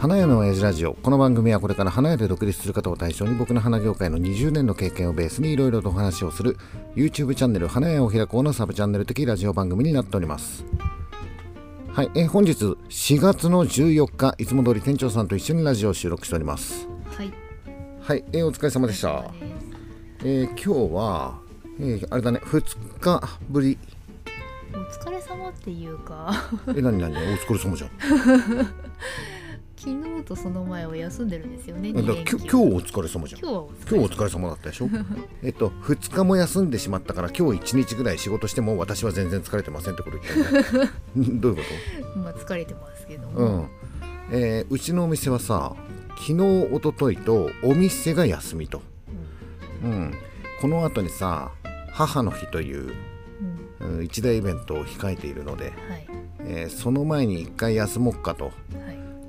花屋の親父ラジオ。この番組はこれから花屋で独立する方を対象に僕の花業界の20年の経験をベースにいろいろとお話をする YouTube チャンネル花屋を開こうのサブチャンネル的ラジオ番組になっております。はい、えー本日4月の14日いつも通り店長さんと一緒にラジオを収録しております。はい。はい、えーお疲れ様でした、えー今日は、えーあれだね。2日ぶり。お疲れ様っていうか、え何何？お疲れ様じゃん 昨日とその前は休んでるんですよね。今日お疲れ様じゃん。今日はお疲れ様。だったでしょ？えっと2日も休んでしまったから今日1日ぐらい仕事しても私は全然疲れてませんってこと言ってるね。どういうこ まあ疲れてますけどと、うも。ん。えーうちのお店はさ昨日一昨日とお店が休みと、うん、この後にさ母の日という、うん。うん一大イベントを控えているので、はい。えーその前に1回休もうかと。はい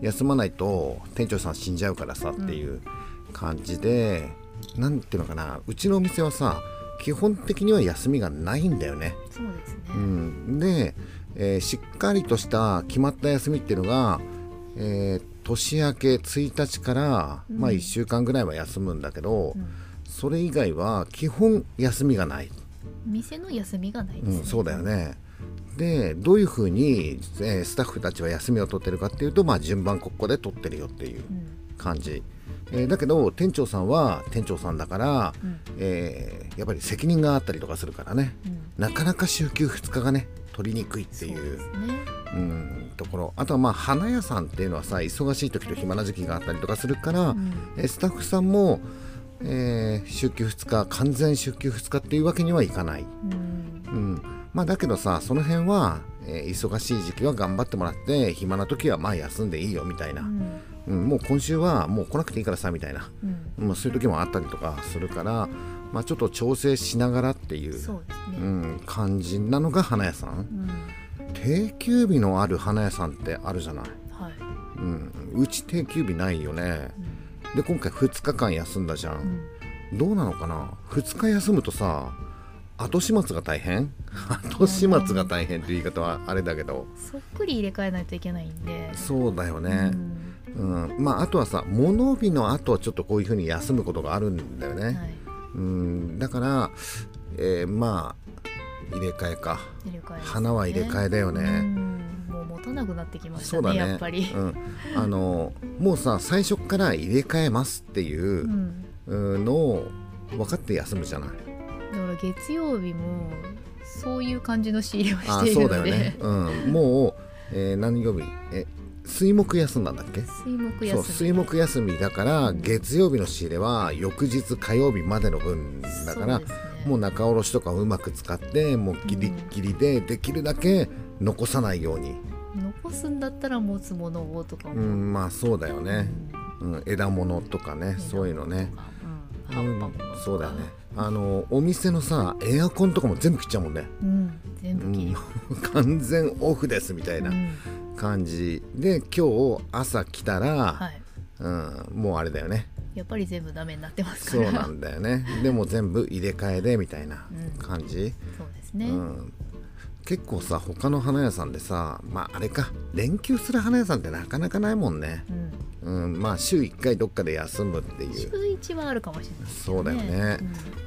休まないと店長さん死んじゃうからさっていう感じで、なんていうのかなうちのお店はさ基本的には休みがないんだよね。そうですね。うん、で、えーしっかりとした決まった休みっていうのが、えー年明け1日から、まあ1週間ぐらいは休むんだけど、それ以外は基本休みがない。店の休みがないですね。うん、そうだよ。ね。でどういうふうに、えースタッフたちは休みを取ってるかっていうと、まあ、順番ここで取ってるよっていううん。感じ、えーだけど店長さんは店長さんだから、うん。えーやっぱり責任があったりとかするからね。うん。なかなか週休2日がね取りにくいっていうですね。うんところ。あとはまあ花屋さんっていうのはさ忙しい時と暇な時期があったりとかするから、うん。えースタッフさんも、えー週休2日完全週休2日っていうわけにはいかない。うん。うん、まあだけどさその辺は、えー忙しい時期は頑張ってもらって暇な時はまあ休んでいいよみたいな、うん。うん、もう今週はもう来なくていいからさみたいな、うん。まあ、そういう時もあったりとかするから、まあ、ちょっと調整しながらっていうそう。ん、感じなのが花屋さん。うん。定休日のある花屋さんってあるじゃない、はい。うん、うち定休日ないよね。で今回2日間休んだじゃん。どうなのかな？2日休むとさ後始末が大変？後始末が大変っていう言い方はあれだけど。そっくり入れ替えないといけないんで。そうだようね、ん。うん。まああとはさ物日の後はちょっとこういうふうに休むことがあるんだよね、はい。うん。だから、えーまあ入れ替えか。入れ替えね。花は入れ替えだよね。うん。もう持たなくなってきましたねそうだね。やっぱり。うん、あのもうさ最初から入れ替えますっていうのを分かって休むじゃないだから月曜日もそういう感じの仕入れをあしているので、そうだよね、うん、もう、えー何曜日？え水木休んだんだっけ？水木休み。そう水木休みだから月曜日の仕入れは翌日火曜日までの分だから、ね。もう仲卸とかをうまく使ってもうギリッギリでできるだけ残さないように、残すんだったら持つものをとかも、うん、まあそうだよね、うん、枝物とかねそういうのね、そうだよね。あのお店のさエアコンとかも全部切っちゃうもんね、うん、全部切り、うん、完全オフですみたいなうん。感じ。で今日朝来たら、はい、うん、もうあれだよね。やっぱり全部ダメになってますかそうらなんだよね。でも全部入れ替えでみたいなうん。感じ、そうですね、うん、結構さ他の花屋さんでさまああれか連休する花屋さんってなかなかないもんね、うん。うん、まあ週1回どっかで休むっていう。週一はあるかもしれないですそうだよね。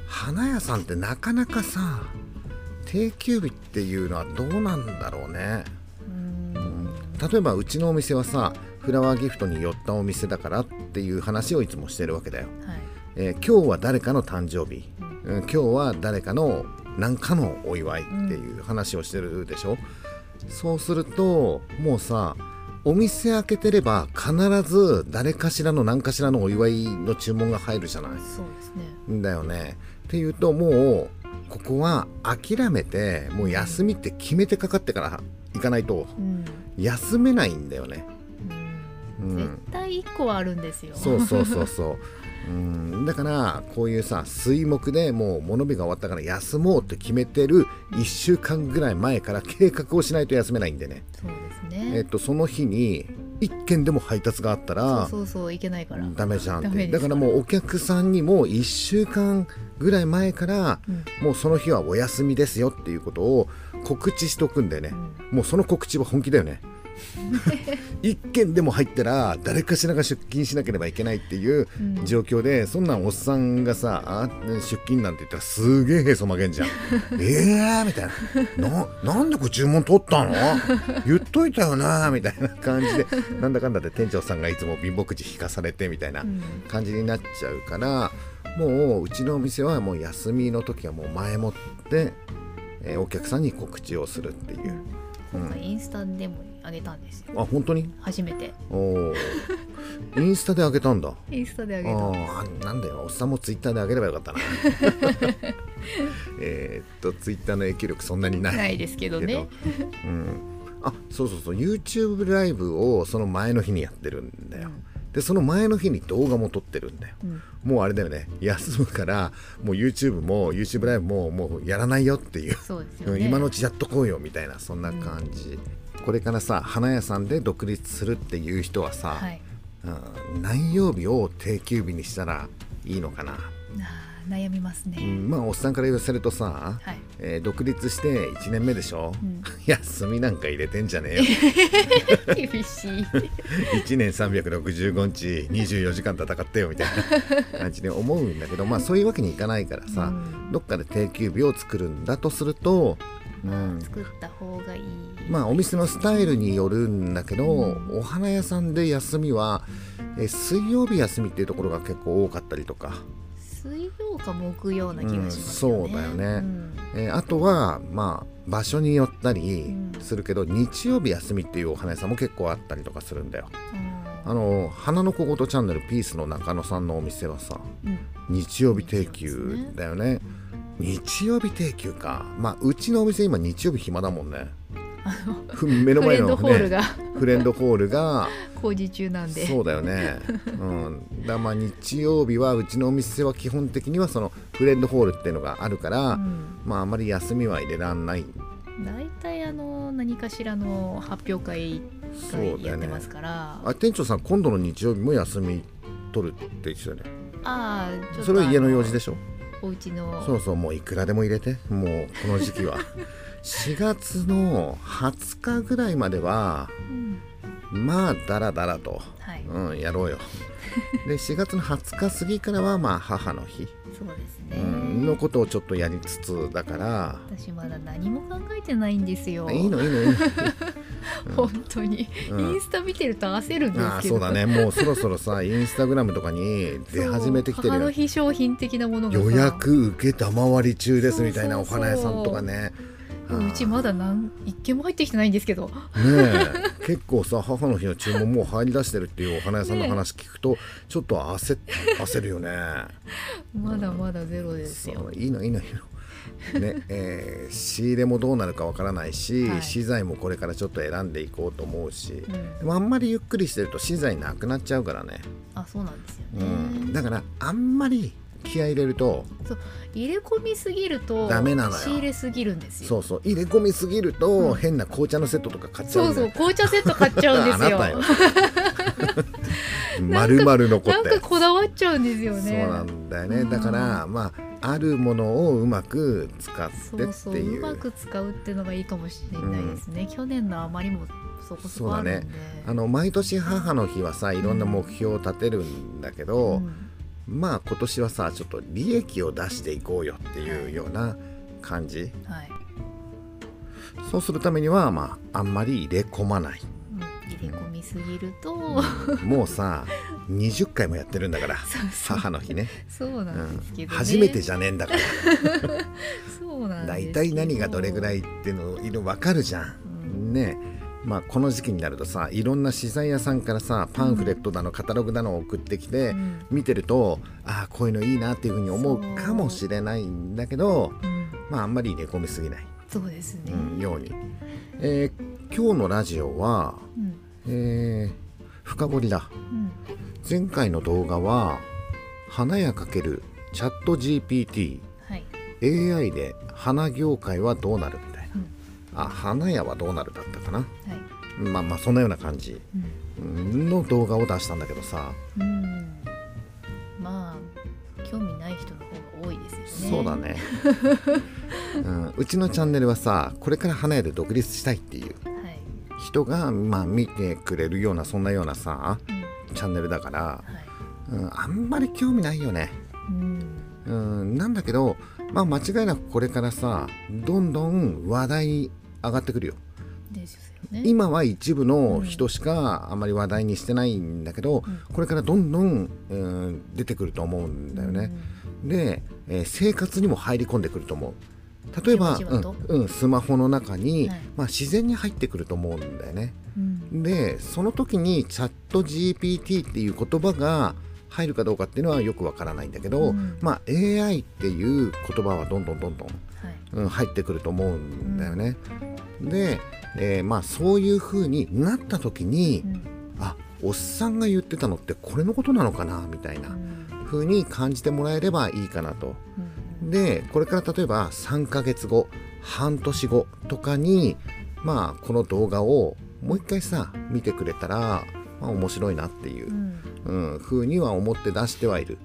花屋さんってなかなかさ定休日っていうのはどうなんだろうね。うん。うん。例えばうちのお店はさフラワーギフトに寄ったお店だからっていう話をいつもしてるわけだよ、はい。えー今日は誰かの誕生日、うん今日は誰かの何かのお祝いっていう話をしてるでしょ、そうするともうさお店開けてれば必ず誰かしらの何かしらのお祝いの注文が入るじゃない？そうですね。だよね。っていうともうここは諦めてもう休みって決めてかかってから行かないとうん、休めないんだよね。うん。うん。絶対一個はあるんですよ。そうそうそうそう うん。だからこういうさ水木でもう物日が終わったから休もうって決めてる1週間ぐらい前から計画をしないと休めないんでね、そうですえっねとその日に1件でも配達があったらそうそういけないから、ダメじゃんって。だからもうお客さんにも1週間ぐらい前からうん。もうその日はお休みですよっていうことを告知しておくんだよね、もうその告知は本気だよね 一件でも入ったら誰かしらが出勤しなければいけないっていううん。状況で、そんなんおっさんがさあ出勤なんて言ったらすげえへそ曲げんじゃん。えーみたいな。ななんでこれ注文取ったの？言っといたよなみたいな感じで なんだかんだで店長さんがいつも貧乏くじ引かされてみたいなうん。感じになっちゃうからもううちのお店はもう休みの時はもう前もって、えーお客さんに告知をするっていう。今回インスタでもあげたんです。よあ本当に？初めて。おおインスタであげたんだ。インスタでああげた。あなんだよ。おっさんもツイッターであげればよかったな。えーっとツイッターの影響力そんなにない。ないですけどね。うん、あそうそうそう。YouTube ライブをその前の日にやってるんだよ、でその前の日に動画も撮ってるんだよ、うん。もうあれだよね。休むからもう YouTube も YouTube ライブももうやらないよっていう、ね。うん今のうちやっとこうよみたいなそんな感じ、これからさ花屋さんで独立するっていう人はさ、はい。うん何曜日を定休日にしたらいいのかな、悩みますうねんまあおっさんから言わせるとさ、はい。えー独立して1年目でしょ、うん。休みなんか入れてんじゃねえよ。厳しい。1年365日24時間戦ってよみたいな感じで思うんだけどまあそういうわけにいかないからさ、うん。どっかで定休日を作るんだとすると、うん、作った方がいいまあお店のスタイルによるんだけど、お花屋さんで休みは、えー水曜日休みっていうところが結構多かったりとか、水曜か木曜な気がしますよね、うんそうだよね。うん。えーあとはまあ場所によったりうん。するけど、日曜日休みっていうお花屋さんも結構あったりとかするんだよ。ああの花の小言チャンネルピースの中野さんのお店はさ日曜日定休だよね日曜日定休か。まあうちのお店今日曜日暇だもんね。ふ目のフレンド前のねホールが。フレンドホールが。工事中なんで。そうだよね。うん。だまあ日曜日はうちのお店は基本的にはそのフレンドホールっていうのがあるから、うん。まああまり休みは入れらんない。大体あの何かしらの発表会そうだよねやってますから。あ店長さん今度の日曜日も休み取るって言ってたよね。ああそれは家の用事でししょ？お家の。そうそうもういくらでも入れて。もうこの時期は。4月の20日ぐらいまではうん。まあダラダラと、はい。うん、やろうよ。で4月の20日過ぎからはまあ母の日、そうですうね、ん、のことをちょっとやりつつだから。私まだ何も考えてないんですよ。いいのいいのいいの、本当に、うん。インスタ見てると焦るんですけど。そうだね。もうそろそろさ インスタグラムとかに出始めてきてる母の日商品的なものがさ。予約受けたまわり中ですみたいなお花屋さんとかね。うちまだ何一件も入ってきてないんですけど。ねえ。結構さ母の日の注文もう入り出してるっていうお花屋さんの話聞くと ちょっと焦っ焦るよね。まだまだゼロですよ。そういいのいいのいいのねえー仕入れもどうなるかわからないし、はい。資材もこれからちょっと選んでいこうと思うし、うん。でもあんまりゆっくりしてると資材なくなっちゃうからね、あそうなんですようね、ん、だからあんまり気合い入れると。そう入れ込みすぎるとダメなのよ。仕入れすぎるんですよ。そうそう。入れ込みすぎると、うん。変な紅茶のセットとか買っちゃそううんだよそう紅茶セット買っちゃうんですよ。あなたよ。丸々残って。なんかこだわっちゃうんですよね。そうなんだよね、うんだからまああるものをうまく使ってっていう。そうそううまく使うっていうのがいいかもしれないですね、去年のあまりもそこそこあるんで。あの毎年母の日はさいろんな目標を立てるんだけど、うん。まあ今年はさちょっと利益を出していこうよっていうような感じ。はい。そうするためにはまああんまり入れ込まない、うん入れ込みすぎると、もうさ20回もやってるんだから母の日ね。そうなうんんですけど、ね。初めてじゃねえんだから。そうなんです大体何がどれぐらいっていうのいる分かるじゃん、うん。ねまあこの時期になるとさいろんな資材屋さんからさパンフレットだのカタログだのを送ってきて、うん。見てるとああこういうのいいなっていうふうに思うかもしれないんだけどうん。まああんまり入れ込みすぎない、そうですね、うんように、えー今日のラジオは、うんえー深掘りだ。うん。前回の動画は花屋かけるチャット GPT はい。AI で花業界はどうなるみたいな、うん。あ花屋はどうなるだったかな。はい。まあまあそんなような感じ。うん。の動画を出したんだけどさ、うん。まあ興味ない人の方が多いですよね。そうだね、うん、うちのチャンネルはさこれから花屋で独立したいっていう。はい人がまあ見てくれるようなそんなようなさうんチャンネルだから、はいうん、あんまり興味ないよね。うんうん、なんだけど、まあ、間違いなくこれからさどんどん話題に上がってくるよ。ね今は一部の人しかあまり話題にしてないんだけど、うんこれからどんどん、うん、出てくると思うんだよね。で、えー生活にも入り込んでくると思う。例えば、うんうん、スマホの中に、はい。まあ、自然に入ってくると思うんだよね。うん。でその時にチャット GPT っていう言葉が入るかどうかっていうのはよくわからないんだけど、うん。まあ、AI っていう言葉はどんどんどんどん、はい。うん、入ってくると思うんだよね。で、えーまあ、そういう風になった時に、うん。あおっさんが言ってたのってこれのことなのかなみたいなうん。風に感じてもらえればいいかなと。うんでこれから例えば3ヶ月後半年後とかにまあこの動画をもう一回さ見てくれたら、まあ、面白いなっていうう、ん。うん、風には思って出してはいる、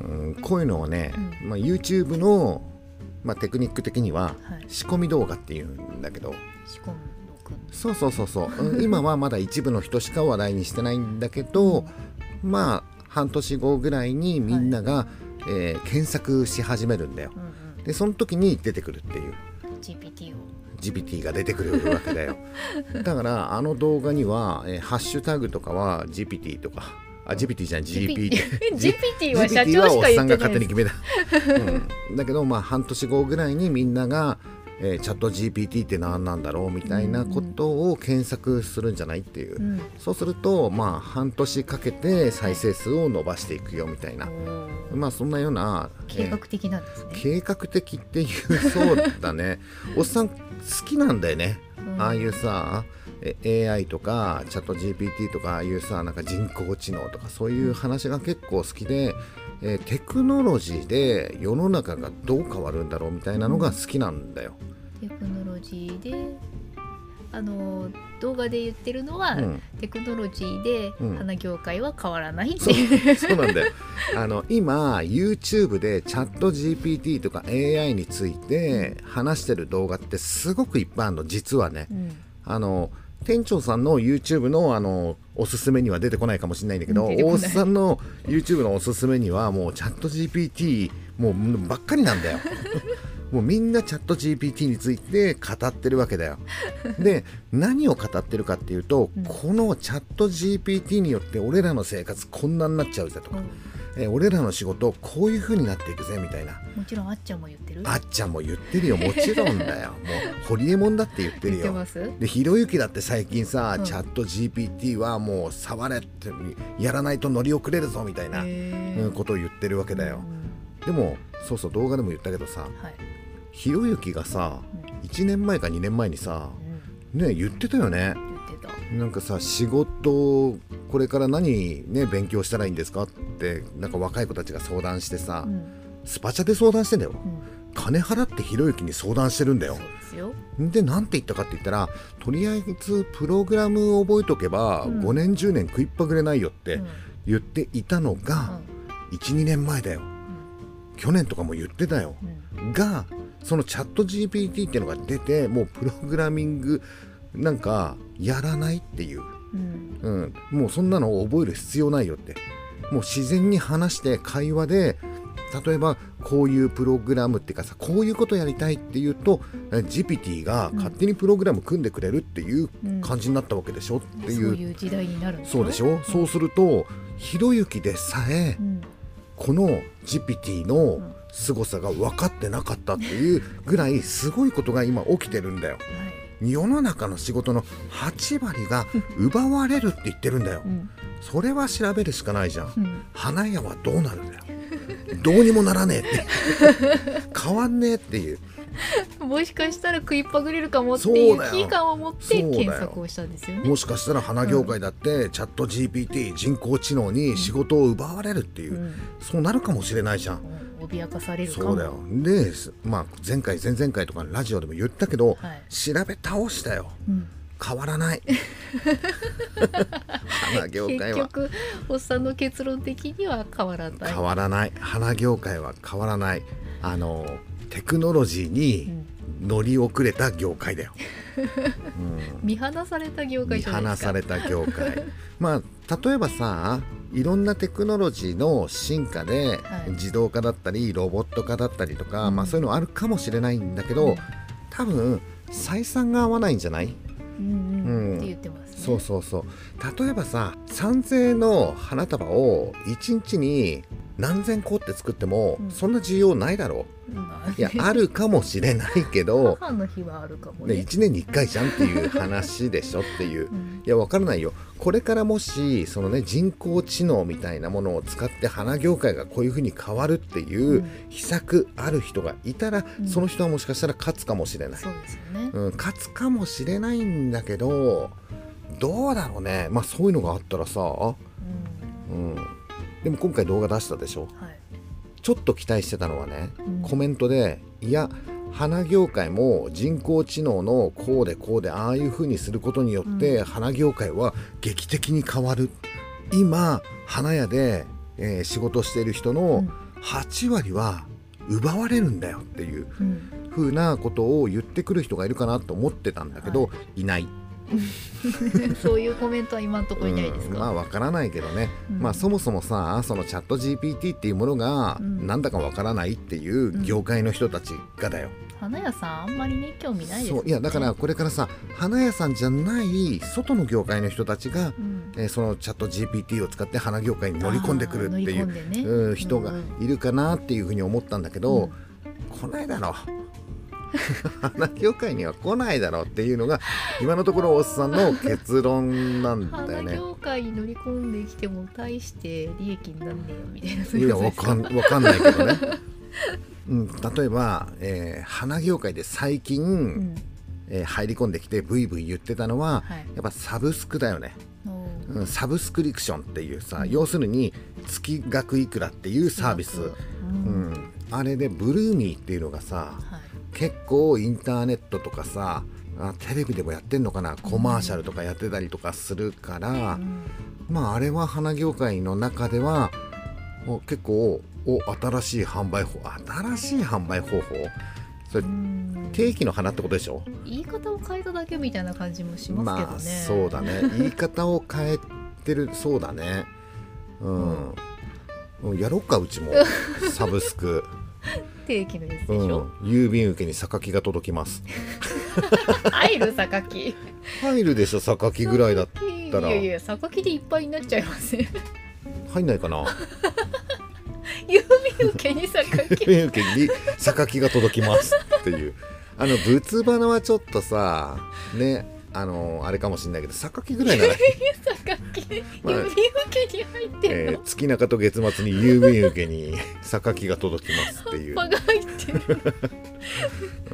うん、こういうのをね、うまあ、YouTube の、まあ、テクニック的にははい。仕込み動画っていうんだけど。仕込むのくんそうそうそうそう、うん今はまだ一部の人しか話題にしてないんだけど、まあ半年後ぐらいにみんなが、えー検索し始めるんだよ。うんでその時に出てくるっていう。うん GPT を。GPT が出てくるわけだよ。だからあの動画には、えーハッシュタグとかは GPT とか。あ GPT じゃない GPT は社長しか言ってないが勝手に決めた、うん、だけどまあ半年後ぐらいにみんなが、えーチャット GPT って何なんだろうみたいなことを検索するんじゃないっていう、うん。そうするとまあ半年かけて再生数を伸ばしていくよみたいな、まあそんなような、計画的なんですね。えー計画的っていうそうだね。おっさん好きなんだよね、うん。ああいうさえ AI とかチャット GPT とかああいうさなんか人工知能とかそういう話が結構好きで、えーテクノロジーで世の中がどう変わるんだろうみたいなのが好きなんだよ。テクノロジーであの動画で言ってるのは、うん。テクノロジーでうん花業界は変わらないってそう。いう、そうなんだよ。あの今 YouTube でチャット GPT とか AI について話してる動画ってすごくいっぱいあるの実はね。うん。あの店長さんの YouTube のあのおすすめには出てこないかもしれないんだけど、大須さんの YouTube のおすすめにはもうチャット GPT もうばっかりなんだよ。もうみんなチャット GPT について語ってるわけだよ。で何を語ってるかっていうと、うんこのチャット GPT によって俺らの生活こんなになっちゃうぜとか、え俺らの仕事こういう風になっていくぜみたいな。もちろんあっちゃんも言ってる？あっちゃんも言ってるよ。もちろんだよ。もうホリエモンだって言ってるよ。でひろゆきだって最近さ、うんチャット GPT はもう触れってやらないと乗り遅れるぞみたいな、ことを言ってるわけだよ。う、んでもそうそう動画でも言ったけどさはい。ひろゆきがさうん。1年前か2年前にさうん。ね言ってたよね言ってた。なんかさ仕事これから何ね勉強したらいいんですかってなんか若い子たちが相談してさ、うん。スパチャで相談してんだよ。うん。金払ってひろゆきに相談してるんだよ。ですよ。で何て言ったかって言ったらとりあえずプログラムを覚えとけばうん。5年10年食いっぱぐれないよってうん。言っていたのが12年前だよ。去年とかも言ってたよ。うん。うんがそのチャット GPT っていうのが出てもうプログラミングなんかやらないっていう、うん。うん、もうそんなのを覚える必要ないよって。もう自然に話して会話で例えばこういうプログラムっていうかさこういうことやりたいっていうとえ GPT が勝手にプログラム組んでくれるっていううん。感じになったわけでしょってそう。いう,、いう時代になるそうでしょ、そうするとひろゆきでさえうん。この GPT の凄さが分かってなかったっていうぐらいすごいことが今起きてるんだよ。はい世の中の仕事の8割が奪われるって言ってるんだよう。んそれは調べるしかないじゃん。うん花屋はどうなるんだよ。どうにもならねえって。変わんねえっていう。もしかしたら食いっぱぐれるかもっていう危機感を持って検索をしたんですよね。もしかしたら花業界だってチャット GPT 人工知能に仕事を奪われるっていうう、んそうなるかもしれないじゃん。うん脅かされるかも。そうだよ。で、まあ前回前々回とかラジオでも言ったけど、はい調べ倒したよ。うん変わらない。花業界は結局おっさんの結論的には変わらない。変わらない。花業界は変わらない。あのテクノロジーに乗り遅れた業界だよ、うん、見放された業界見放された業界まあ例えばさいろんなテクノロジーの進化で、はい、自動化だったりロボット化だったりとか、うん、まあ、そういうのあるかもしれないんだけど、うん、多分採算が合わないんじゃない？うんうん、って言ってます、ね、そうそうそう。例えばさ3000円の花束を1日に何千個って作っても、そんな需要ないだろう、いやあるかもしれないけど 母の日はあるかもね。1年に1回じゃんっていう話でしょっていう、うん、いや分からないよ。これからもしそのね人工知能みたいなものを使って花業界がこういうふうに変わるっていう秘策ある人がいたら、うん、その人はもしかしたら勝つかもしれない、そうですよね、うん、勝つかもしれないんだけどどうだろうね。まあそういうのがあったらさ、うん、うんでも今回動画出したでしょ、はい、ちょっと期待してたのはね、うん、コメントでいや花業界も人工知能のこうでこうでああいう風にすることによって、花業界は劇的に変わる。今花屋で、えー、仕事している人の8割は奪われるんだよっていう風なことを言ってくる人がいるかなと思ってたんだけど、はい、いない。そういうコメントは今のところいないですか、うん、まあわからないけどね、うん、まあそもそもさそのチャット GPT っていうものがなんだかわからないっていう業界の人たちがだよ、花屋さんあんまりね興味ないです、ね、そういやだからこれからさ花屋さんじゃない外の業界の人たちが、うん、えー、そのチャット GPT を使って花業界に乗り込んでくるっていう、ね、うん、人がいるかなっていうふうに思ったんだけど、この間の花業界には来ないだろうっていうのが今のところおっさんの結論なんだよね。花業界に乗り込んできても大して利益になんねえよみたいな。いやわかんわかんないけどね。うん、例えば、えー、花業界で最近、うん、えー、入り込んできてブイブイ言ってたのは、はい、やっぱサブスクだよね。うん、サブスクリプションっていうさ、うん、要するに月額いくらっていうサービス、うん、あれでブルーミーっていうのがさ、はい結構インターネットとかさあテレビでもやってんのかなコマーシャルとかやってたりとかするから、うん、まああれは花業界の中では結構お新しい販売法新しい販売方法？それケーキの花ってことでしょ？言い方を変えただけみたいな感じもしますけどね、まあ、そうだね。言い方を変えてるそうだねうん、うん、やろうかうちもサブスク定期のやつでしょ、うん、郵便受けに榊が届きます。入る榊。入るでしょ榊ぐらいだったら。いやいや榊でいっぱいになっちゃいます入んないかな。郵便受けに榊。郵便受けに榊が届きますっていう。あの仏花はちょっとさねあのあれかもしれないけど榊ぐらいなら。榊 まあ、郵便受けに入ってえー、月中と月末に郵便受けに榊が届きますっていう。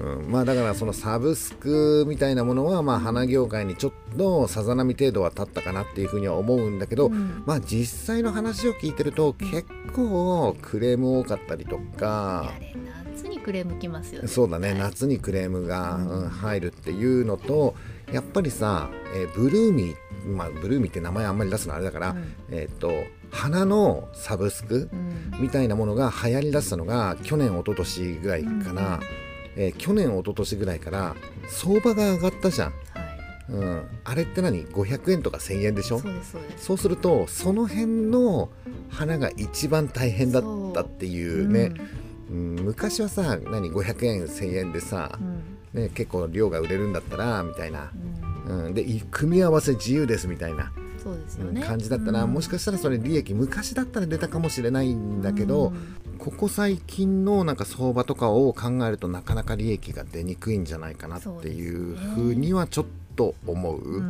うん、まあだからそのサブスクみたいなものはまあ花業界にちょっとさざ波程度は立ったかなっていうふうには思うんだけど、うん、まあ実際の話を聞いてると結構クレーム多かったりとか。夏にクレームきますよね。そうだね、夏にクレームが、うん、入るっていうのとやっぱりさ、えー、ブルーミー、まあ、ブルーミーって名前あんまり出すのあれだから、うん、えっ、と花のサブスクみたいなものが流行りだしたのが去年一昨年ぐらいかな、うん、えー、去年一昨年ぐらいから相場が上がったじゃん。うん、あれって何？500円とか1000円でしょ？そうするとその辺の花が一番大変だったっていうね、う。ん、うん、昔はさ何？500円1000円でさ、うんね、結構量が売れるんだったらみたいな、うん、うん、で組み合わせ自由ですみたいな。そうですよ、ね、感じだったら、うん、もしかしたらそれ利益昔だったら出たかもしれないんだけど、うん、ここ最近のなんか相場とかを考えるとなかなか利益が出にくいんじゃないかなっていうふうにはちょっと思う。うね、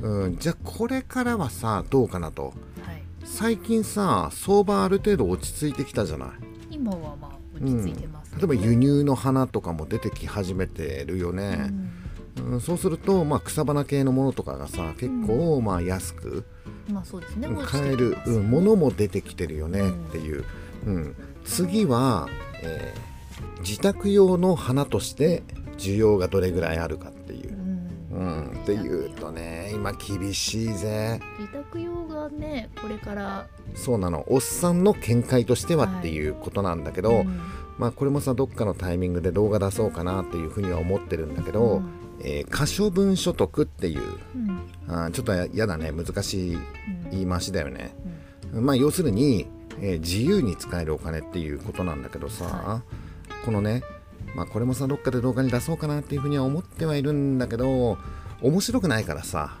うん、じゃあこれからはさどうかなと、はい、最近さ相場ある程度落ち着いてきたじゃない。今はまあ落ち着いてます、例えば輸入の花とかも出てき始めてるよね、うん、そうすると、まあ、草花系のものとかがさ結構まあ安く、まあそうですね、買える、うん、ものも出てきてるよねっていう、うん、次は、えー、自宅用の花として需要がどれぐらいあるかう。うん、っていうとね今厳しいぜ。自宅用がねこれからそうなの。おっさんの見解としてはっていうことなんだけど、はいうん、まあこれもさどっかのタイミングで動画出そうかなっていうふうには思ってるんだけど、うん。えー可処分所得っていううん。あーちょっとやだね難しいうん言い回しだよね。うん。まあ要するに、えー自由に使えるお金っていうことなんだけどさ、はこのね、まあ、これもさどっかで動画に出そうかなっていうふうには思ってはいるんだけど面白くないからさ、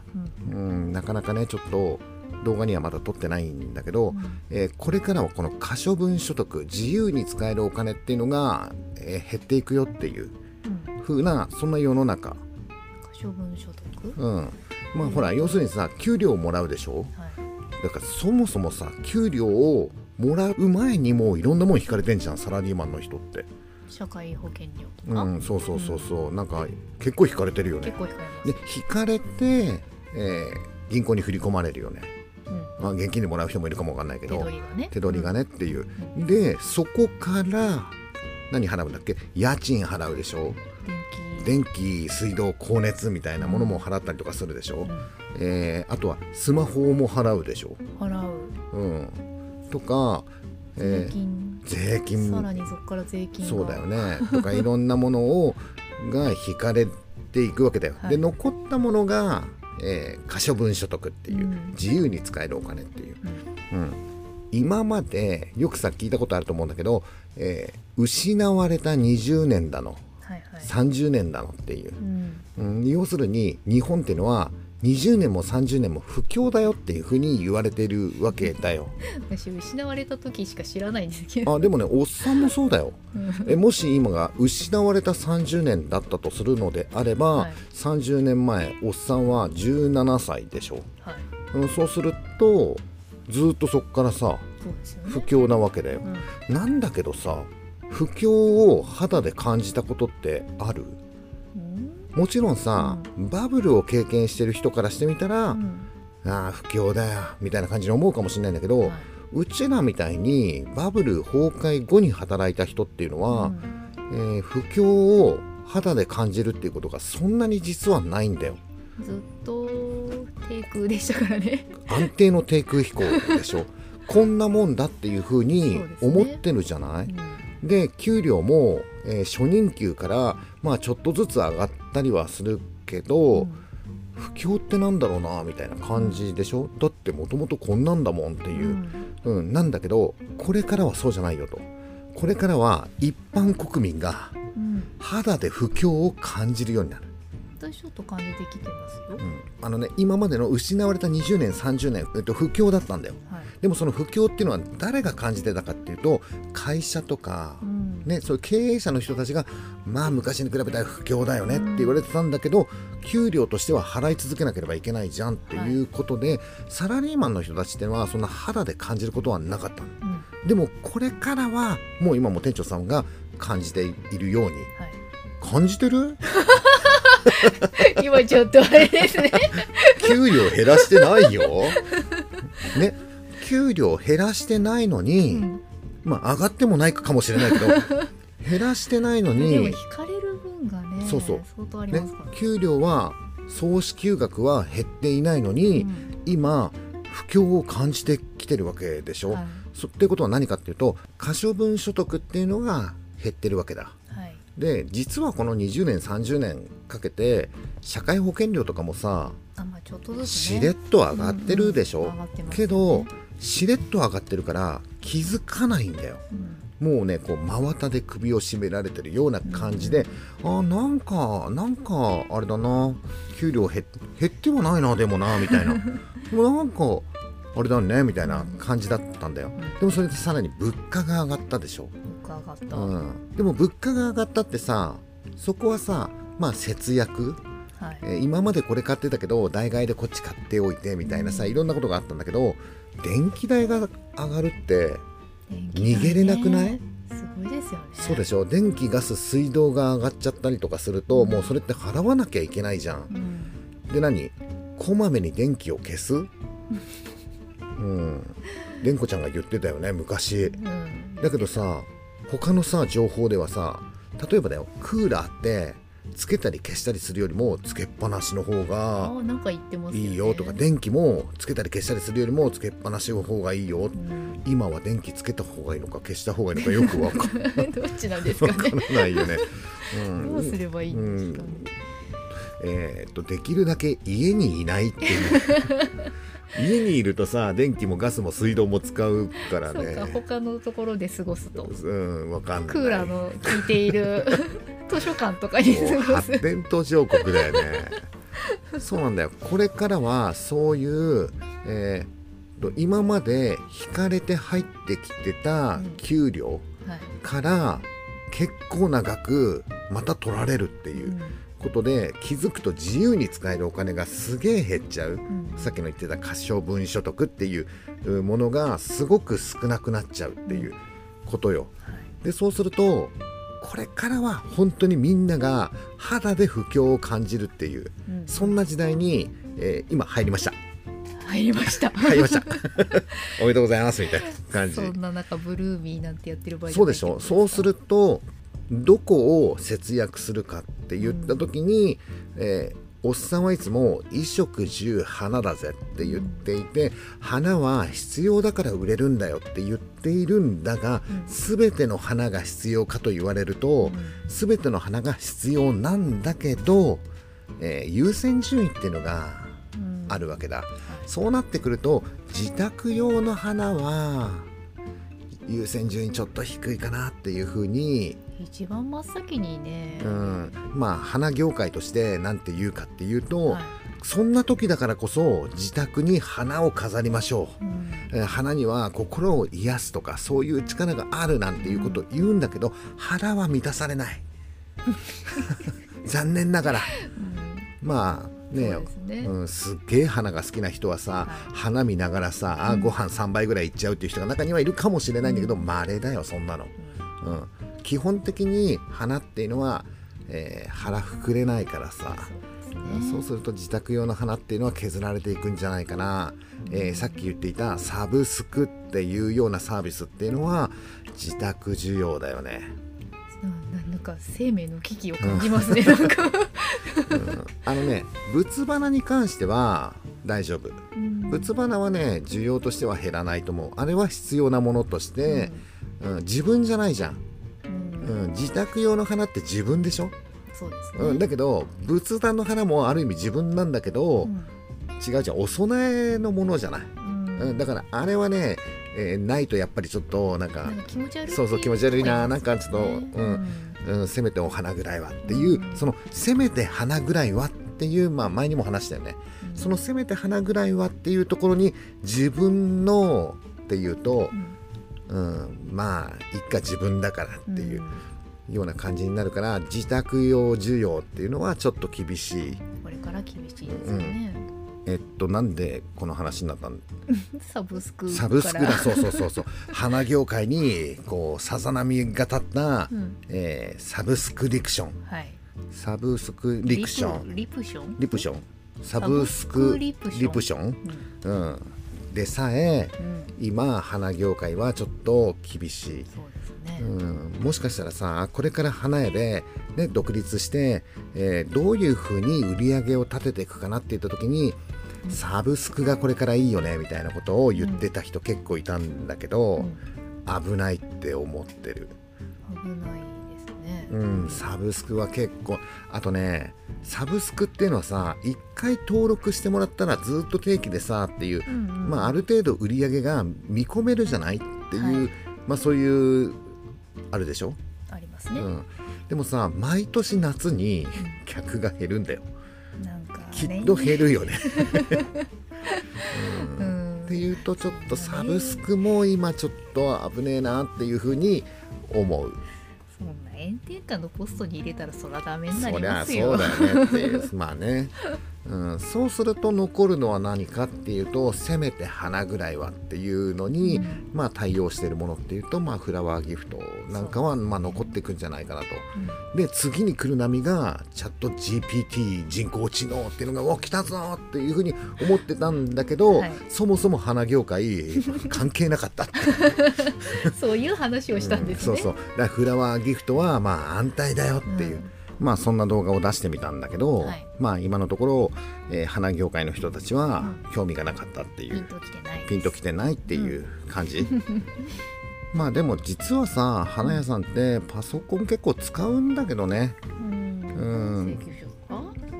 うん。うん、なかなかねちょっと動画にはまだ撮ってないんだけど、うん。えーこれからはこの可処分所得自由に使えるお金っていうのが、えー減っていくよっていううん。風なそんな世の中、可処分所得？うん、まあほら要するにさ給料をもらうでしょ？はい。だからそもそもさ給料をもらう前にもういろんなもん引かれてんじゃんサラリーマンの人って社会保険料とうか、んそうそうそうそう、なんか結構引かれてるよね。結構控えます、で引かれて、えー銀行に振り込まれるよね、うん。まあ、現金でもらう人もいるかもわかんないけ手ど取りがね。手取りがねっていう、うん。でそこから何払うんだっけ？家賃払うでしょ？電気。電気水道光熱みたいなものも払ったりとかするでしょ、うん。えーあとはスマホも払うでしょ、払う。うん、とか、えー税金、さらにそこから税金が。そうだよね。とかいろんなものをが引かれていくわけだよ、はい。で残ったものが、えー可処分所得っていう、うん。自由に使えるお金っていう、うん。うん、今までよくさ聞いたことあると思うんだけど、えー失われた20年だの。はいはい。30年だのっていう。う、ん。うん、要するに日本っていうのは20年も30年も不況だよっていうふうに言われてるわけだよ。私失われた時しか知らないんですけど。あでもねおっさんもそうだよ。うん。えもし今が失われた30年だったとするのであれば、はい。30年前おっさんは17歳でしょ、はい。うん、そうするとずっとそこからさね。不況なわけだよ、うん。なんだけどさ不況を肌で感じたことってある？うんもちろんさ、バブルを経験してる人からしてみたら、うん。ああ不況だよみたいな感じに思うかもしれないんだけど、はい。うちらみたいにバブル崩壊後に働いた人っていうのは、うん。えー不況を肌で感じるっていうことがそんなに実はないんだよ。ずっと低空でしたからね。安定の低空飛行でしょ。こんなもんだっていうふうに思ってるじゃない？うん。で給料も、えー初任給からまあちょっとずつ上がったりはするけど、うん。不況ってなんだろうなみたいな感じでしょ？だってもともとこんなんだもんっていう、うん。なんだけどこれからはそうじゃないよと。これからは一般国民がうん。肌で不況を感じるようになる、私ちょっと感じてきてますようん、あのね今までの失われた20年30年、えっと、不況だったんだよ。はい。でもその不況っていうのは誰が感じてたかっていうと会社とか、うん。ね、そういう経営者の人たちがまあ昔に比べたら不況だよねって言われてたんだけど給料としては払い続けなければいけないじゃんっていうことで、サラリーマンの人たちっていうのはそんな肌で感じることはなかったの。うん。でもこれからはもう今も店長さんが感じているように。はい。感じてる？今ちょっとあれですね。給料減らしてないよ。ね。給料減らしてないのに、うん。まあ上がってもないかもしれないけど減らしてないのでもに引、かれる分がねそうそう。相当ありねますから、、給料は総支給額は減っていないのに、うん。今不況を感じてきてるわけでしょ。はい。そっていうことは何かっていうと可処分所得っていうのが減ってるわけだ。はいで実はこの20年30年かけて社会保険料とかもさしれっと上がってるでしょ、うんうん上がってますけどしれっと上がってるから気づかないんだよ。うん。もうねこう真綿で首を絞められてるような感じで、あなんかなんかあれだな。給料減減ってはないなでもなみたいな。なんかあれだねみたいな感じだったんだよ。うん。でもそれでさらに物価が上がったでしょ、物価上がった、うん、でも物価が上がったってさそこはさまあ節約？はい。えー今までこれ買ってたけど代替えでこっち買っておいてみたいなさいろんなことがあったんだけど電気代が上がるって逃げれなくない？すごいですよね。そうでしょ？電気ガス水道が上がっちゃったりとかするともうそれって払わなきゃいけないじゃん。うん。で何？こまめに電気を消す？うん。蓮子ちゃんが言ってたよね昔。うん。だけどさ他のさ情報ではさ例えばだよクーラーってつけたり消したりするよりもつけっぱなしの方がいいよとか電気もつけたり消したりするよりもつけっぱなしの方がいいよ、うん、今は電気つけた方がいいのか消した方がいいのかよくわか どっちなんですかね。らないよね。うんどうすればいいんですかね、えーっとできるだけ家にいないっていう家にいるとさ電気もガスも水道も使うからそうかね他のところで過ごすと。うんわかんない。クーラーの効いている 図書館とかに過ごす発展途上国だよね。そうなんだよ。これからはそういう、えーと今まで引かれて入ってきてた給料はいから結構な額また取られるっていう。うんことで気づくと自由に使えるお金がすげえ減っちゃう。うん。さっきの言ってた可処分所得っていううものがすごく少なくなっちゃうっていうことよ。はい。でそうするとこれからは本当にみんなが肌で不況を感じるっていううん。そんな時代に、えー今入りました。入りました。入りました。おめでとうございますみたいな感じ。そんな中ブルーミーなんてやってる場合そうでしょそうするとどこを節約するかって言った時に、えーおっさんはいつも衣食住花だぜって言っていて花は必要だから売れるんだよって言っているんだが、うん全ての花が必要かと言われると、全ての花が必要なんだけど、えー優先順位っていうのがうん。あるわけだ、そうなってくると自宅用の花は優先順位ちょっと低いかなっていうふうに、一番真っ先にね、うん、まあ花業界として何て言うかっていうと、はい。そんな時だからこそ自宅に花を飾りましょう。うん。えー花には心を癒すとかそういう力があるなんていうことを言うんだけど腹は満たされない。残念ながら。まあねそうね。うん、すっげえ花が好きな人はさ、はい。花見ながらさ、あうん。ご飯3杯ぐらいいっちゃうっていう人が中にはいるかもしれないんだけどまれ、稀だよそんなの、うん、基本的に花っていうのは、えー腹膨れないからさ、そうですると自宅用の花っていうのは削られていくんじゃないかな、えーさっき言っていたサブスクっていうようなサービスっていうのは自宅需要だよね、ななんか生命の危機を感じますね、なんか、うん。あのね仏花に関しては大丈夫。うん。仏花はね需要としては減らないと思う。あれは必要なものとして、うん自分じゃないじゃん、うんうん、自宅用の花って自分でしょ、そうですね、うん、だけど仏壇の花もある意味自分なんだけど、うん。違うじゃんお供えのものじゃない、うん。うん、だからあれはね、えーないとやっぱりちょっとなんか気持ち悪いそうそう気持ち悪いななんかちょっとね。うんうん、せめてお花ぐらいはっていう、うん。そのせめて花ぐらいはっていう、まあ、前にも話したよね、うん。そのせめて花ぐらいはっていうところに自分のっていうとう、んうん、まあ一家自分だからっていううん。ような感じになるから自宅用需要っていうのはちょっと厳しい。これから厳しいですよね、えっとなんでこの話になったの サブスクから。サブスクだ。そうそうそうそう。花業界にこうさざ波が立った、うん。えーサブスクリクション。はい。サブスクリクション。リプリプション？リプション。サブスクリプション。うんうん、でさえうん。今花業界はちょっと厳しい、ね、うん、もしかしたらさこれから花屋で、ね、独立して、えーどういうふうに売り上げを立てていくかなって言った時にサブスクがこれからいいよねみたいなことを言ってた人結構いたんだけど、うん。危ないって思ってる、危ないね、うん、サブスクは結構。あとねサブスクっていうのはさ一回登録してもらったらずっと定期でさっていううんうんまあ、ある程度売り上げが見込めるじゃない？っていう、はい。まあ、そういうあるでしょ、ありますね、うん、でもさ毎年夏に客が減るんだよ。なんか、ね、きっと減るよね、ううん。ん。っていうとちょっとサブスクも今ちょっと危ねえなっていうふうに思うな炎天下のポストに入れたらそらダメになりそりゃますよそうだよねっていう。まあね、うん、そうすると残るのは何かっていうとせめて花ぐらいはっていうのに、うん。まあ対応しているものっていうと、まあ、フラワーギフトなんかはまあ残っていくんじゃないかなと。で次に来る波がチャット GPT 人工知能っていうのがお来たぞっていうふうに思ってたんだけど、はい。そもそも花業界 関係なかったって。そういう話をしたんですね、うんそうそう。だフラワーギフトはまあ安泰だよっていう、まあそんな動画を出してみたんだけど、はい。まあ今のところ、えー花業界の人たちはう興味がなかったっていう、ピンときてないピンときてないっていう感じ、まあでも実はさ花屋さんってパソコン結構使うんだけどね。うん。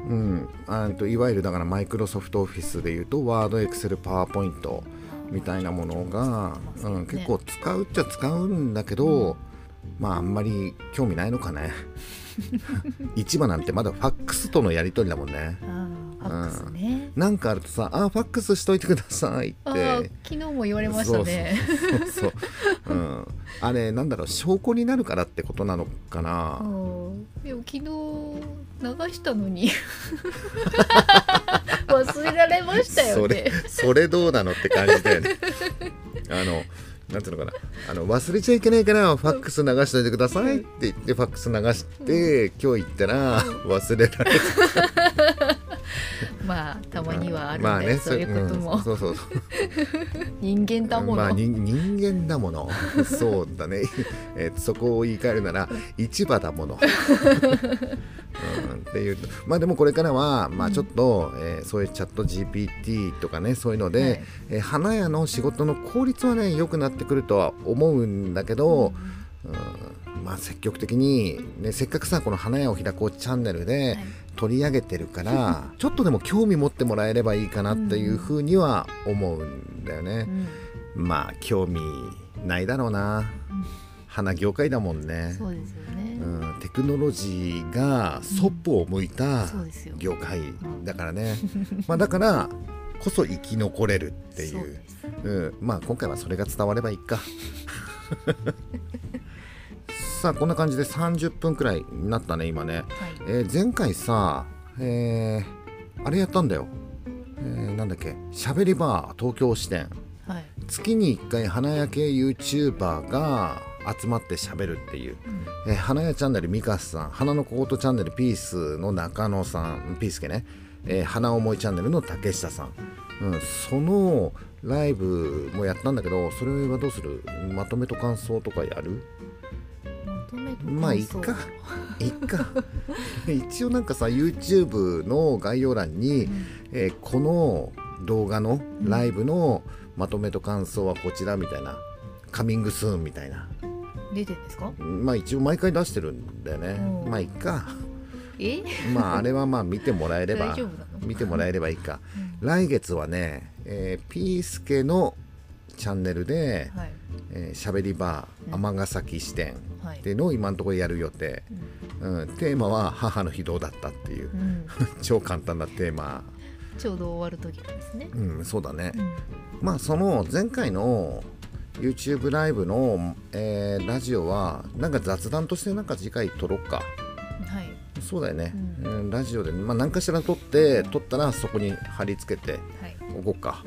うん。あといわゆるだからマイクロソフトオフィスでいうとワードエクセルパワーポイントみたいなものが、うん、結構使うっちゃ使うんだけど、まああんまり興味ないのかね。市場なんてまだファックスとのやり取りだもんね。ファックスね。なんかあるとさ「あファックスしといてください」って。昨日も言われましたね。そうそうん、あれなんだろう証拠になるからってことなのかな、うんでも昨日流したのに。忘れられましたよそれねそれどうなのって感じだよね。あのなんていうのかな。あの忘れちゃいけないからファックス流しておいてくださいって言ってファックス流して、今日行ったら忘れられ まあたまにはあるんまあねそういうことも、んそうそうそう。人間だもの、まあ人人間だもの。そうだね、えーそこを言い換えるなら市場だもの、うん、っていう。とまあでもこれからはまあちょっと、えーそういうチャット GPT とかねそういうので、はい。えー花屋の仕事の効率はね良くなってくるとは思うんだけど、うんまあ積極的に、ね、せっかくさこの花屋を開こうチャンネルで、はい。取り上げてるから ちょっとでも興味持ってもらえればいいかなっていうふうには思うんだよね。うん。まあ興味ないだろうな。花業界だもんね、そうですよね、うん、テクノロジーがそっぽを向いた業界だからね、まあだからこそ生き残れるっていう。そううん、まあ今回はそれが伝わればいいか さあこんな感じで30分くらいになったね今ね、はい。えー前回さ、えーあれやったんだよ、えーなんだっけ。しゃべりバー東京支店。はい、月に1回花屋系 YouTuber が集まってしゃべるっていう、えー花屋チャンネルミカスさん花のコートチャンネルピースの中野さんピースケね、えー花思いチャンネルの竹下さん、うん、そのライブもやったんだけどそれはどうする？まとめと感想とかやる？まあいい感想か。いいか。一応なんかさ YouTube の概要欄に、えーこの動画のライブのまとめと感想はこちらみたいなカミングスーンみたいな。出てんですか？まあ一応毎回出してるんだよね。うん。まあいいか。え？まああれはまあ見てもらえれば 見てもらえればいいか。来月はね、えーピースケのチャンネルではい「えーしゃべりバー尼崎支店」はい。っていうのを今のところやる予定、うん、テーマは母の日どうだったっていう。うん、超簡単なテーマ。ちょうど終わる時なんですね。うんそうだね、うん。まあその前回の YouTube ライブの、えーラジオはなんか雑談としてなんか次回撮ろっか。はい。そうだよね、ううんラジオで、まあ、何かしら撮って撮ったらそこに貼り付けてはい。おこうか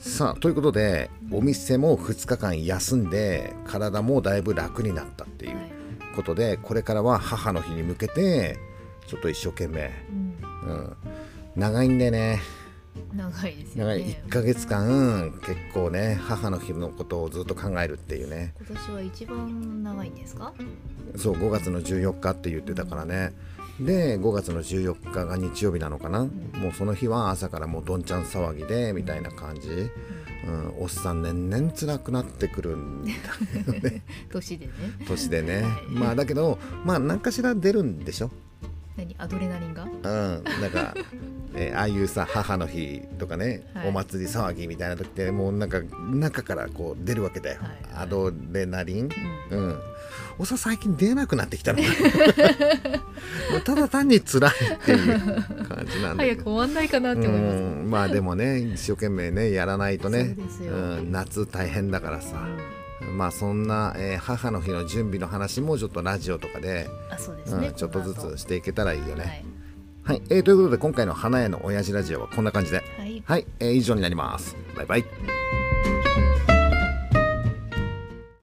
さあということでお店も2日間休んで体もだいぶ楽になったっていうはい。ことでこれからは母の日に向けてちょっと一生懸命、うん。うん、長いんでね。長いですよ長い。ね1ヶ月間結構ね母の日のことをずっと考えるっていうね。今年は一番長いんですか？そう5月の14日って言ってたからねで5月の14日が日曜日なのかな、もうその日は朝からもうどんちゃん騒ぎでみたいな感じ、うん、おっさん年々辛くなってくるんだよね。年でね。年でね。はいまあだけどまあ何かしら出るんでしょ何アドレナリンが？うん、なんか、えーああいうさ母の日とかね、はい。お祭り騒ぎみたいな時ってもうなんか中からこう出るわけだよ、はいアドレナリン、ううん。おさ最近出なくなってきたの ただ単に辛いっていう感じなんだけど。早く終わんないかなって思います。うん。まあでもね一生懸命ねやらないとね。そうですよん、夏大変だからさ、まあそんな、えー母の日の準備の話もちょっとラジオとかで、あそうですね。うん、ちょっとずつしていけたらいいよね、はい。はい、えーということで今回の花屋の親父ラジオはこんな感じで、はい。はい、えー以上になります。バイバイ。